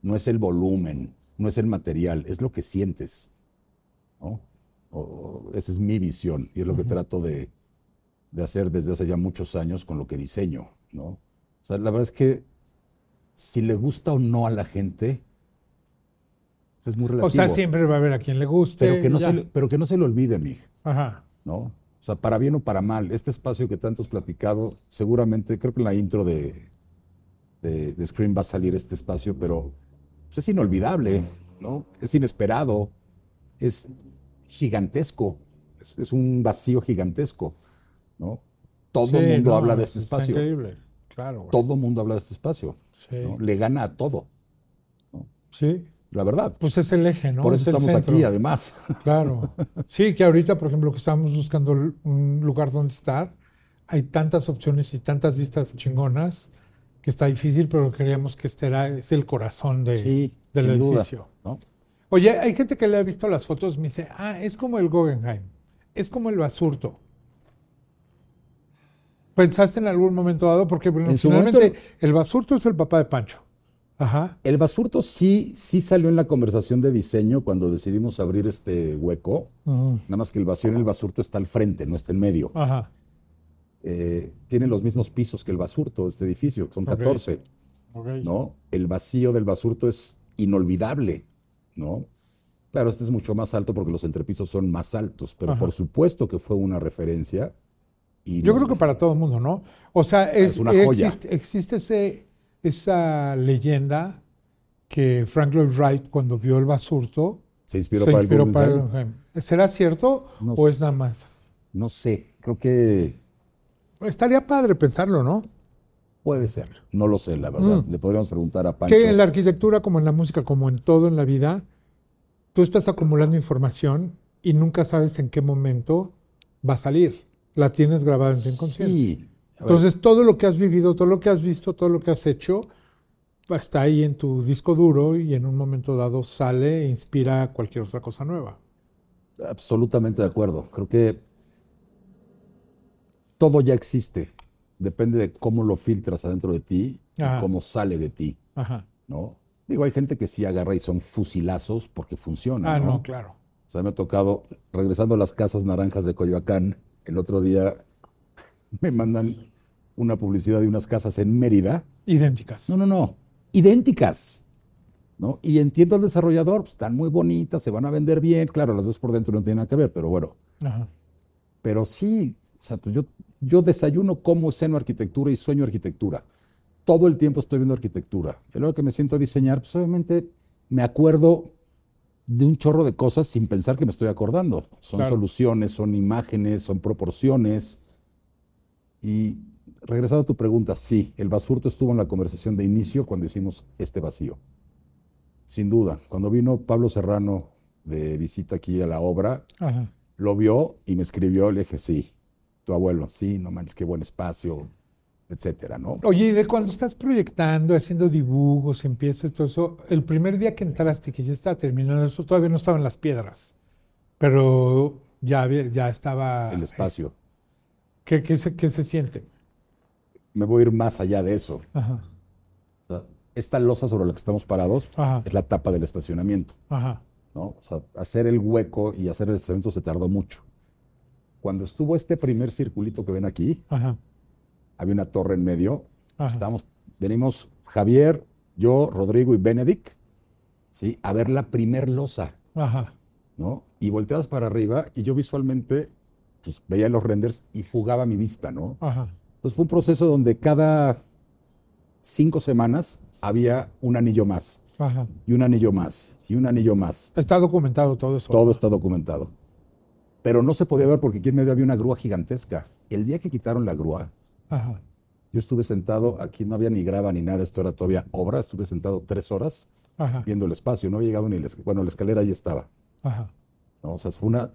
No es el volumen, no es el material, es lo que sientes, ¿no? O- esa es mi visión y es lo que trato de, de hacer desde hace ya muchos años con lo que diseño, ¿no? O sea, la verdad es que si le gusta o no a la gente, es muy relativo. O sea, siempre va a haber a quien le guste. pero, que no se le, pero que no se le olvide, mi, Ajá. ¿no? O sea, para bien o para mal, este espacio que tanto has platicado, seguramente, creo que en la intro de, de, de Scream va a salir este espacio, pero pues, es inolvidable, ¿no? Es inesperado, es gigantesco, es, es un vacío gigantesco, ¿no? Todo Sí, el mundo no, habla de este está espacio. increíble. Claro. güey. Todo el mundo habla de este espacio. Sí. ¿no? Le gana a todo, Sí. La verdad. Pues es el eje, ¿no? Por eso Es estamos aquí, además. Claro. Sí, que ahorita, por ejemplo, que estamos buscando un lugar donde estar, hay tantas opciones y tantas vistas chingonas que está difícil, pero queríamos que este era es el corazón de, Sí, del sin duda, edificio. ¿no? Oye, hay gente que le ha visto las fotos y me dice, ah, es como el Guggenheim, es como el Basurto. ¿Pensaste en algún momento dado? Porque bueno, finalmente momento- el Basurto es el papá de Pancho. Ajá. El basurto sí, sí salió en la conversación de diseño cuando decidimos abrir este hueco. Nada más que el vacío en el basurto está al frente, no está en medio. Ajá. Eh, tiene los mismos pisos que el basurto, este edificio, que son Ok. 14, Ok. ¿no? El vacío del basurto es inolvidable, ¿no? Claro, este es mucho más alto porque los entrepisos son más altos, pero Ajá. por supuesto que fue una referencia. Y Yo creo que para todo el mundo, ¿no? O sea, es, Es una joya. Existe, existe ese, esa leyenda que Frank Lloyd Wright, cuando vio el basurto, se inspiró se para inspiró el para el Guggenheim. Guggenheim. ¿Será cierto No o es nada más? No sé, creo que Estaría padre pensarlo, ¿no? puede ser. No lo sé, la verdad. Mm. Le podríamos preguntar a Pancho. Que en la arquitectura, como en la música, como en todo en la vida, tú estás acumulando información y nunca sabes en qué momento va a salir. La tienes grabada en tu inconsciente. Sí. Entonces, todo lo que has vivido, todo lo que has visto, todo lo que has hecho, está ahí en tu disco duro y en un momento dado sale e inspira cualquier otra cosa nueva. absolutamente de acuerdo. Creo que todo ya existe. Depende de cómo lo filtras adentro de ti y cómo sale de ti, Ajá. ¿no? Digo, hay gente que sí agarra y son fusilazos porque funciona, Ah, ¿no? no, claro. O sea, me ha tocado, regresando a las casas naranjas de Coyoacán, el otro día me mandan una publicidad de unas casas en Mérida. Idénticas. No, no, no. Idénticas. ¿no? Y entiendo al desarrollador, pues, están muy bonitas, se van a vender bien. Claro, las ves por dentro no tienen nada que ver, pero bueno. Ajá. Pero sí, o sea, pues yo, yo desayuno como seno arquitectura y sueño arquitectura. Todo el tiempo estoy viendo arquitectura. Y luego que me siento a diseñar, pues obviamente me acuerdo de un chorro de cosas sin pensar que me estoy acordando. Son Claro. soluciones, son imágenes, son proporciones. Y regresando a tu pregunta, sí, el basurto estuvo en la conversación de inicio cuando hicimos este vacío. Sin duda, cuando vino Pablo Serrano de visita aquí a la obra, Ajá. lo vio y me escribió, le dije, sí, tu abuelo, sí, no manches, qué buen espacio, etcétera, ¿no? Oye, y de cuando estás proyectando, haciendo dibujos, empiezas todo eso, el primer día que entraste, que ya estaba terminando esto, todavía no estaban las piedras, pero ya, ya estaba... El espacio. ¿Qué, qué se, qué se siente? Me voy a ir más allá de eso. Ajá, O sea, esta losa sobre la que estamos parados Ajá. es la tapa del estacionamiento, ajá, ¿no? O sea, hacer el hueco y hacer el estacionamiento se tardó mucho. Cuando estuvo este primer circulito que ven aquí, había una torre en medio. Estábamos, venimos Javier, yo, Rodrigo y Benedict, ¿sí? A ver la primer losa. ¿no? Y volteabas para arriba y yo visualmente pues, veía los renders y fugaba mi vista, ¿no? Ajá. Entonces fue un proceso donde cada cinco semanas había un anillo más, Ajá. y un anillo más, y un anillo más. Está documentado todo eso. Todo está documentado. Pero no se podía ver porque aquí en medio había una grúa gigantesca. El día que quitaron la grúa, Ajá. yo estuve sentado, aquí no había ni grava ni nada, esto era todavía obra, estuve sentado tres horas Ajá. viendo el espacio, no había llegado ni la, bueno, la escalera ahí estaba. Ajá. ¿no? O sea, fue una...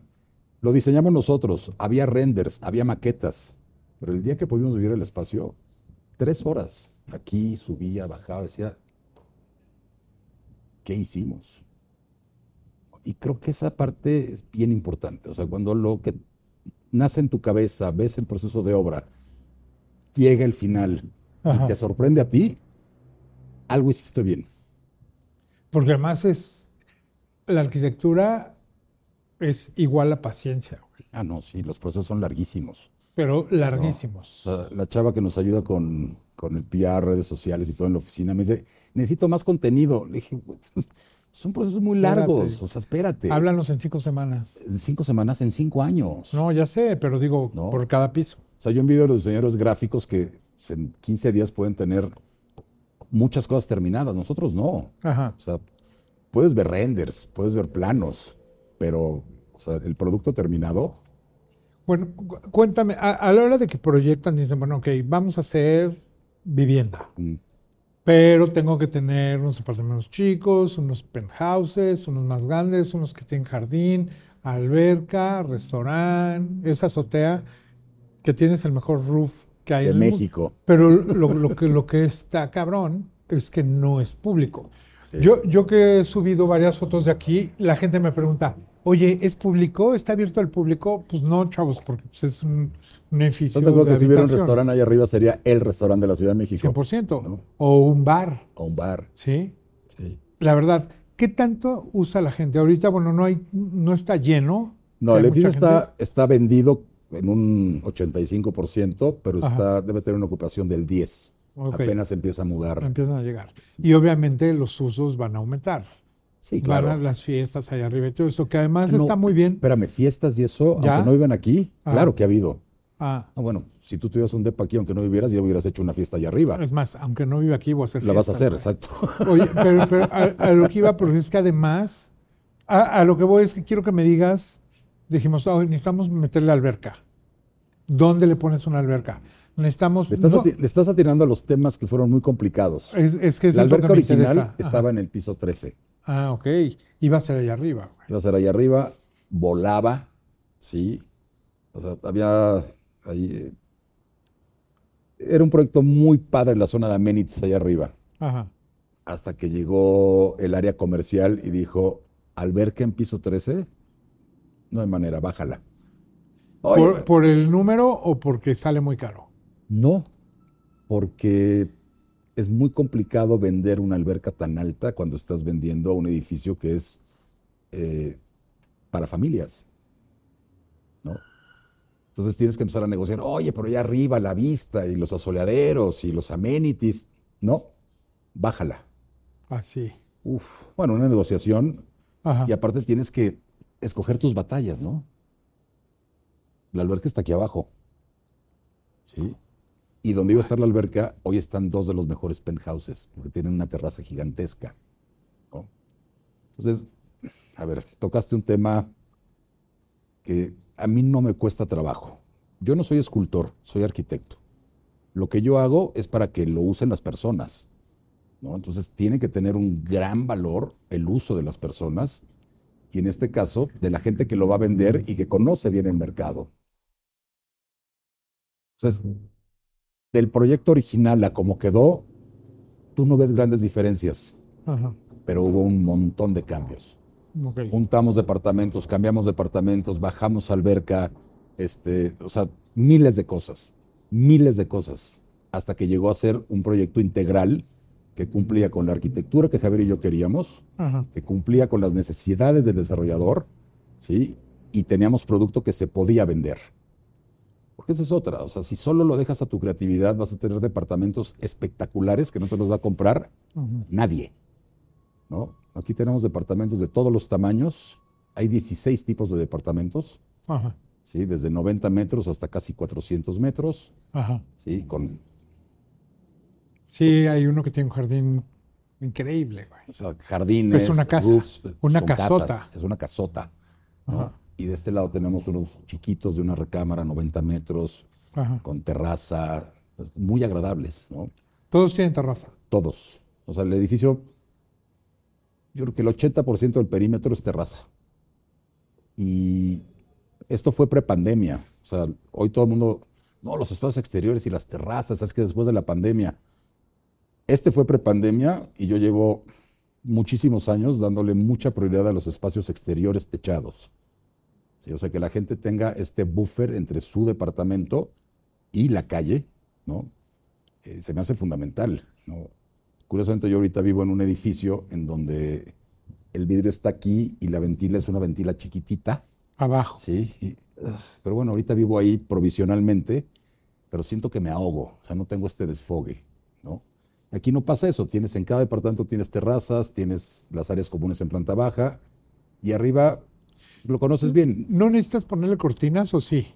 Lo diseñamos nosotros, había renders, había maquetas, pero el día que pudimos vivir el espacio, tres horas, aquí subía, bajaba, decía, ¿qué hicimos? Y creo que esa parte es bien importante, o sea, cuando lo que nace en tu cabeza, ves el proceso de obra, llega el final Ajá. y te sorprende a ti, algo hiciste bien. Porque además es. La arquitectura es igual a paciencia, Ah, no, sí, los procesos son larguísimos. Pero larguísimos. La chava que nos ayuda con, con el PR, redes sociales y todo en la oficina, me dice, necesito más contenido. Le dije, "Güey, son procesos muy largos, Espérate. o sea, espérate. Háblanos en cinco semanas. En cinco semanas, en cinco años. No, ya sé, pero digo, No. por cada piso. O sea, yo envidio a los diseñadores gráficos que en 15 días pueden tener muchas cosas terminadas, nosotros no. Ajá. O sea, puedes ver renders, puedes ver planos, pero o sea, el producto terminado, Bueno, cu- cuéntame, a, a la hora de que proyectan, dicen, bueno, ok, vamos a hacer vivienda, mm, pero tengo que tener unos apartamentos chicos, unos penthouses, unos más grandes, unos que tienen jardín, alberca, restaurante, esa azotea, que tienes el mejor roof que hay de en. México. Pero lo, lo que, lo que está cabrón es que no es público. Sí. Yo, yo que he subido varias fotos de aquí, la gente me pregunta, oye, ¿es público? ¿Está abierto al público? Pues no, chavos, porque pues, es un, un edificio ¿Estás de que si hubiera un restaurante ahí arriba sería el restaurante de la Ciudad de México? 100%. ¿no? O un bar, O un bar. ¿sí? Sí. La verdad, ¿qué tanto usa la gente? Ahorita, bueno, no, hay, no está lleno. No, el edificio está, está vendido en un 85%, pero Ajá. está, debe tener una ocupación del 10%. Ok. Apenas empieza a mudar. Empiezan a llegar. Y obviamente los usos van a aumentar. Sí, Van claro. a las fiestas allá arriba y todo eso, que además No, está muy bien. Espérame, fiestas y eso, ¿Ya? aunque no vivan aquí, Ah. claro que ha habido. Ah, Ah, bueno, si tú tuvieras un depa aquí, aunque no vivieras, ya hubieras hecho una fiesta allá arriba. es más, aunque no vive aquí, voy a hacer La vas a hacer, fiestas, exacto. Oye, pero, pero a, a lo que iba, porque es que además, a, a lo que voy es que quiero que me digas, dijimos, "Ah, necesitamos meterle alberca. ¿Dónde le pones una alberca? Necesitamos... Le estás, no, ati- le estás atinando a los temas que fueron muy complicados. es, es que La es que alberca me original interesa. estaba en el piso 13. Ah, ok. Iba a ser allá arriba. güey. Iba a ser ahí arriba, volaba, sí. O sea, había ahí. eh, Era un proyecto muy padre en la zona de amenities allá arriba. Ajá. Hasta que llegó el área comercial y dijo: alberca en piso 13, no hay manera, bájala. Oye, ¿Por, por el número o porque sale muy caro? No, porque es muy complicado vender una alberca tan alta cuando estás vendiendo a un edificio que es eh, para familias. ¿no? Entonces tienes que empezar a negociar, oye, pero allá arriba la vista y los asoleaderos y los amenities. No, bájala. Así. Uf, bueno, una negociación Ajá. y aparte tienes que escoger tus batallas, ¿no? La alberca está aquí abajo. ¿Sí? Y donde iba a estar la alberca, hoy están dos de los mejores penthouses, porque tienen una terraza gigantesca. ¿no? Entonces, a ver, tocaste un tema que a mí no me cuesta trabajo. Yo no soy escultor, soy arquitecto. Lo que yo hago es para que lo usen las personas. ¿no? Entonces tiene que tener un gran valor el uso de las personas y en este caso de la gente que lo va a vender y que conoce bien el mercado. Entonces, del proyecto original a como quedó, tú no ves grandes diferencias, Ajá. pero hubo un montón de cambios. Ok. Juntamos departamentos, cambiamos departamentos, bajamos alberca, este, o sea, miles de cosas, miles de cosas, hasta que llegó a ser un proyecto integral que cumplía con la arquitectura que Javier y yo queríamos, Ajá. que cumplía con las necesidades del desarrollador, ¿sí? Y teníamos producto que se podía vender. Porque esa es otra, o sea, si solo lo dejas a tu creatividad, vas a tener departamentos espectaculares que no te los va a comprar nadie. ¿no? Aquí tenemos departamentos de todos los tamaños, hay 16 tipos de departamentos, Ajá. ¿sí? desde 90 metros hasta casi 400 metros, Ajá. ¿sí? con Sí, hay uno que tiene un jardín increíble, güey. o sea, jardines, Es una casa, roofs, una casota. casas, es una casota. ¿no? Ajá. Y de este lado tenemos unos chiquitos de una recámara, 90 metros, Ajá. con terraza, pues, muy agradables, ¿no? Todos tienen terraza. Todos. O sea, el edificio, yo creo que el 80% del perímetro es terraza. Y esto fue prepandemia. O sea, hoy todo el mundo, no, los espacios exteriores y las terrazas, es que después de la pandemia. Este fue prepandemia y yo llevo muchísimos años dándole mucha prioridad a los espacios exteriores techados. Sí, o sea, que la gente tenga este buffer entre su departamento y la calle, ¿no? Eh, se me hace fundamental, ¿no? Curiosamente yo ahorita vivo en un edificio en donde el vidrio está aquí y la ventila es una ventila chiquitita, Abajo. ¿sí? Y, pero bueno, ahorita vivo ahí provisionalmente, pero siento que me ahogo, o sea, no tengo este desfogue, ¿no? Aquí no pasa eso, tienes en cada departamento tienes terrazas, tienes las áreas comunes en planta baja y arriba lo conoces bien ¿No necesitas ponerle cortinas o sí?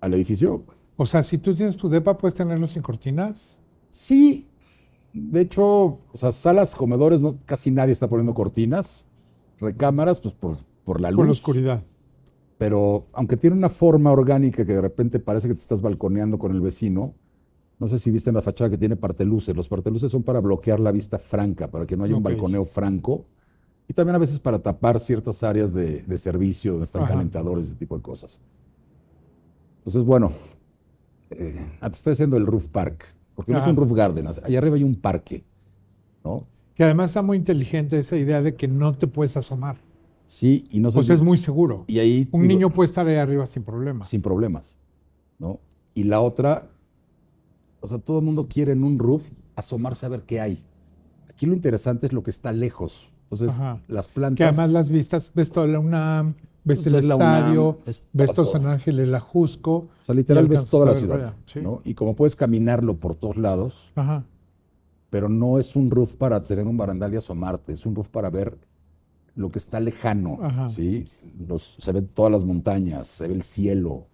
al edificio. O sea, si tú tienes tu depa, puedes tenerlo sin cortinas. Sí, de hecho, o sea, salas, comedores, no, casi nadie está poniendo cortinas, recámaras, pues por, por la luz. Por la oscuridad. Pero aunque tiene una forma orgánica que de repente parece que te estás balconeando con el vecino, no sé si viste en la fachada que tiene parteluces. Los parteluces son para bloquear la vista franca, para que no haya un balconeo franco. Y también a veces para tapar ciertas áreas de, de servicio donde están Ajá. calentadores, ese tipo de cosas. Entonces, bueno, eh, te estoy haciendo el roof park, porque no es un roof garden. Allá arriba hay un parque, ¿no? Que además está muy inteligente esa idea de que no te puedes asomar. Sí, y no sé Pues si- es muy seguro. Y ahí Un digo, niño puede estar ahí arriba sin problemas. sin problemas, ¿no? Y la otra, o sea, todo el mundo quiere en un roof asomarse a ver qué hay. Aquí lo interesante es lo que está lejos. Entonces, Ajá. las plantas. Que además las vistas, ves toda la UNAM, ves el UNAM, estadio, ves ves todo. San Ángel, el Ajusco. o sea, literal ves toda la ciudad, para allá, sí. ¿no? Y como puedes caminarlo por todos lados, Ajá. pero no es un roof para tener un barandal y asomarte, es un roof para ver lo que está lejano, Ajá. ¿sí? Los, se ven todas las montañas, se ve el cielo,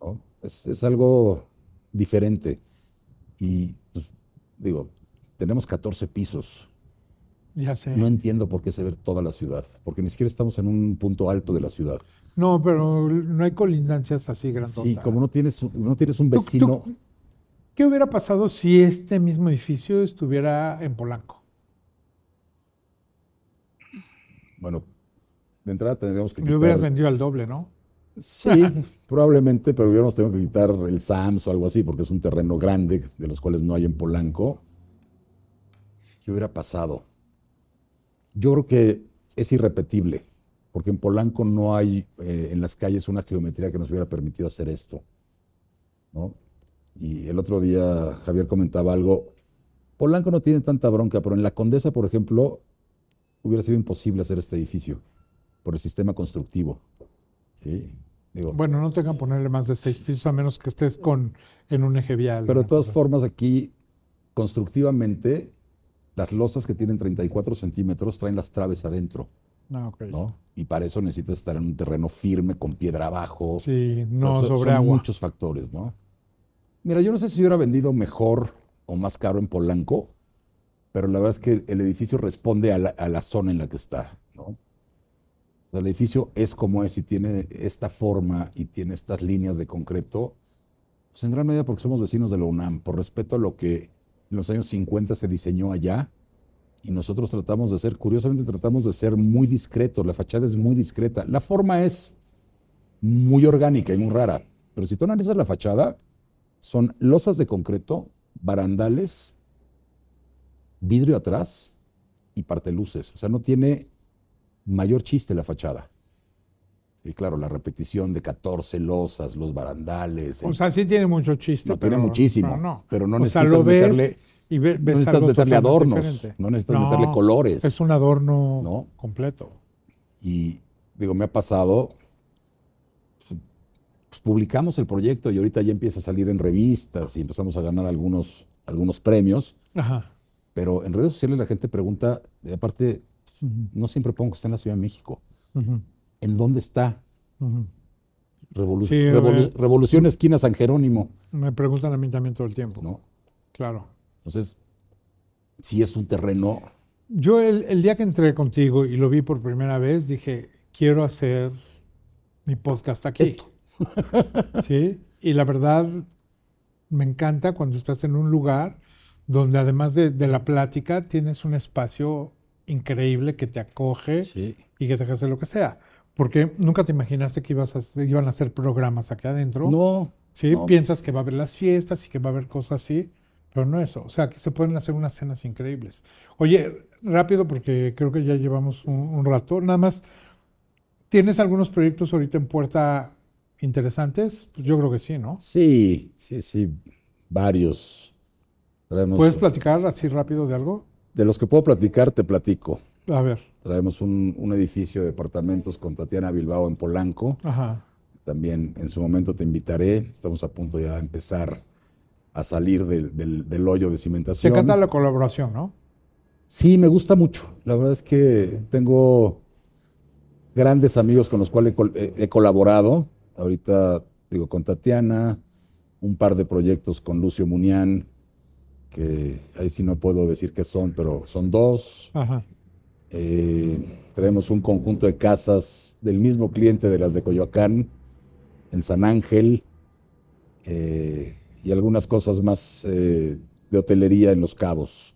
¿no? Es, es algo diferente. Y, pues, digo, tenemos 14 pisos. Ya sé. No entiendo por qué se ve toda la ciudad, porque ni siquiera estamos en un punto alto de la ciudad. No, pero no hay colindancias así grandotas. Sí, como no tienes, no tienes un Tú- tú- vecino... ¿Qué hubiera pasado si este mismo edificio estuviera en Polanco? Bueno, de entrada tendríamos que Le hubieras quitar- vendido al doble, ¿no? Sí, probablemente, pero hubiéramos tenido que quitar el SAMS o algo así, porque es un terreno grande, de los cuales no hay en Polanco. ¿Qué hubiera pasado? Yo creo que es irrepetible, porque en Polanco no hay eh, en las calles una geometría que nos hubiera permitido hacer esto. ¿no? Y el otro día Javier comentaba algo. Polanco no tiene tanta bronca, pero en la Condesa, por ejemplo, hubiera sido imposible hacer este edificio por el sistema constructivo. ¿sí? Digo, Bueno, no tengan que ponerle más de seis pisos a menos que estés con en un eje vial. Pero de todas formas, aquí, constructivamente, las losas que tienen 34 centímetros traen las traves adentro. Ah, ok. ¿no? Y para eso necesitas estar en un terreno firme, con piedra abajo. Sí, O sea, no sobre son agua. muchos factores, ¿no? Mira, yo no sé si hubiera vendido mejor o más caro en Polanco, pero la verdad es que el edificio responde a la, a la zona en la que está, ¿no? O sea, el edificio es como es y tiene esta forma y tiene estas líneas de concreto, pues en gran medida porque somos vecinos de la UNAM, por respeto a lo que en los años 50 se diseñó allá y nosotros tratamos de ser, curiosamente tratamos de ser muy discretos, la fachada es muy discreta, la forma es muy orgánica y muy rara, pero si tú analizas la fachada, son losas de concreto, barandales, vidrio atrás y parteluces, o sea, no tiene mayor chiste la fachada. Sí, claro, la repetición de 14 losas, los barandales, el O sea, sí tiene mucho chiste. No, tiene pero- muchísimo, pero no. pero no o sea, necesitas ves meterle- y ves no necesitas meterle adornos, diferente. no necesitas meterle colores. Es un adorno No. completo. Y digo, me ha pasado, pues publicamos el proyecto y ahorita ya empieza a salir en revistas y empezamos a ganar algunos, algunos premios, Ajá. pero en redes sociales la gente pregunta, y aparte, no siempre pongo que está en la Ciudad de México. ¿En dónde está? ujú. Revolu- Sí, Revolu- eh. Revolución Esquina San Jerónimo, Me preguntan a mí también todo el tiempo. ¿no? Claro. Entonces, si es un terreno, Yo el, el día que entré contigo y lo vi por primera vez, dije, quiero hacer mi podcast aquí. Esto. Sí, y la verdad me encanta cuando estás en un lugar donde además de, de la plática tienes un espacio increíble que te acoge sí, y que te hacer lo que sea. Porque nunca te imaginaste que ibas a, hacer- iban a hacer programas aquí adentro. no, Sí, no. piensas que va a haber las fiestas y que va a haber cosas así, pero no eso. O sea, que se pueden hacer unas cenas increíbles. Oye, rápido porque creo que ya llevamos un, un rato. Nada más, ¿tienes algunos proyectos ahorita en puerta interesantes? Pues yo creo que sí, ¿no? Sí, sí, sí, varios. Traemos- ¿Puedes platicar así rápido de algo? de los que puedo platicar, te platico. A ver. Traemos un, un edificio de departamentos con Tatiana Bilbao en Polanco. Ajá. También en su momento te invitaré. Estamos a punto ya de empezar a salir del, del- del hoyo de cimentación. canta la colaboración, ¿no? Sí, me gusta mucho. La verdad es que tengo grandes amigos con los cuales he, col- he- he colaborado. Ahorita, digo, con Tatiana, un par de proyectos con Lucio Munián, que ahí sí no puedo decir qué son, pero son dos. Ajá. Eh, tenemos un conjunto de casas del mismo cliente de las de Coyoacán, en San Ángel, eh, y algunas cosas más eh, de hotelería en Los Cabos.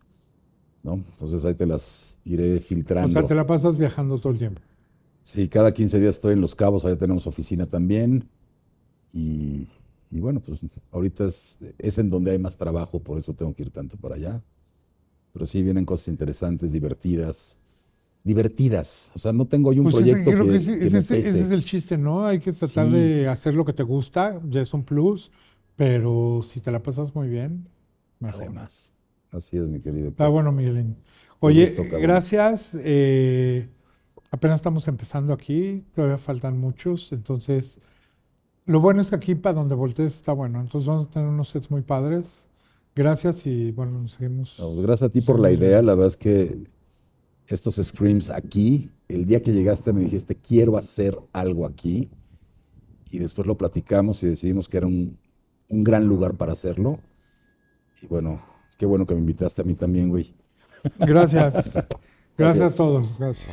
¿no? Entonces ahí te las iré O filtrando. sea, te la pasas viajando todo el tiempo. Sí, cada 15 días estoy en Los Cabos, allá tenemos oficina también. Y, y bueno, pues ahorita es, es en donde hay más trabajo, por eso tengo que ir tanto para allá. Pero sí vienen cosas interesantes, divertidas. Divertidas. O sea, no tengo hoy un Pues ese- proyecto creo que, que ese, que ese me es- ese el chiste, ¿no? Hay que tratar Sí. de hacer lo que te gusta, ya es un plus, pero si te la pasas muy bien, mejor. Además. Así es, mi querido. Está bueno, Miguelín. Oye, gusto, gracias. eh, apenas estamos empezando aquí, todavía faltan muchos, entonces lo bueno es que aquí para donde voltees está bueno, entonces vamos a tener unos sets muy padres. Gracias y bueno, nos seguimos. No, pues gracias a ti por la idea. La verdad es que estos screams aquí, el día que llegaste me dijiste, quiero hacer algo aquí. Y después lo platicamos y decidimos que era un, un gran lugar para hacerlo. Y bueno, qué bueno que me invitaste a mí también, güey. Gracias. Gracias Gracias. a todos. Gracias.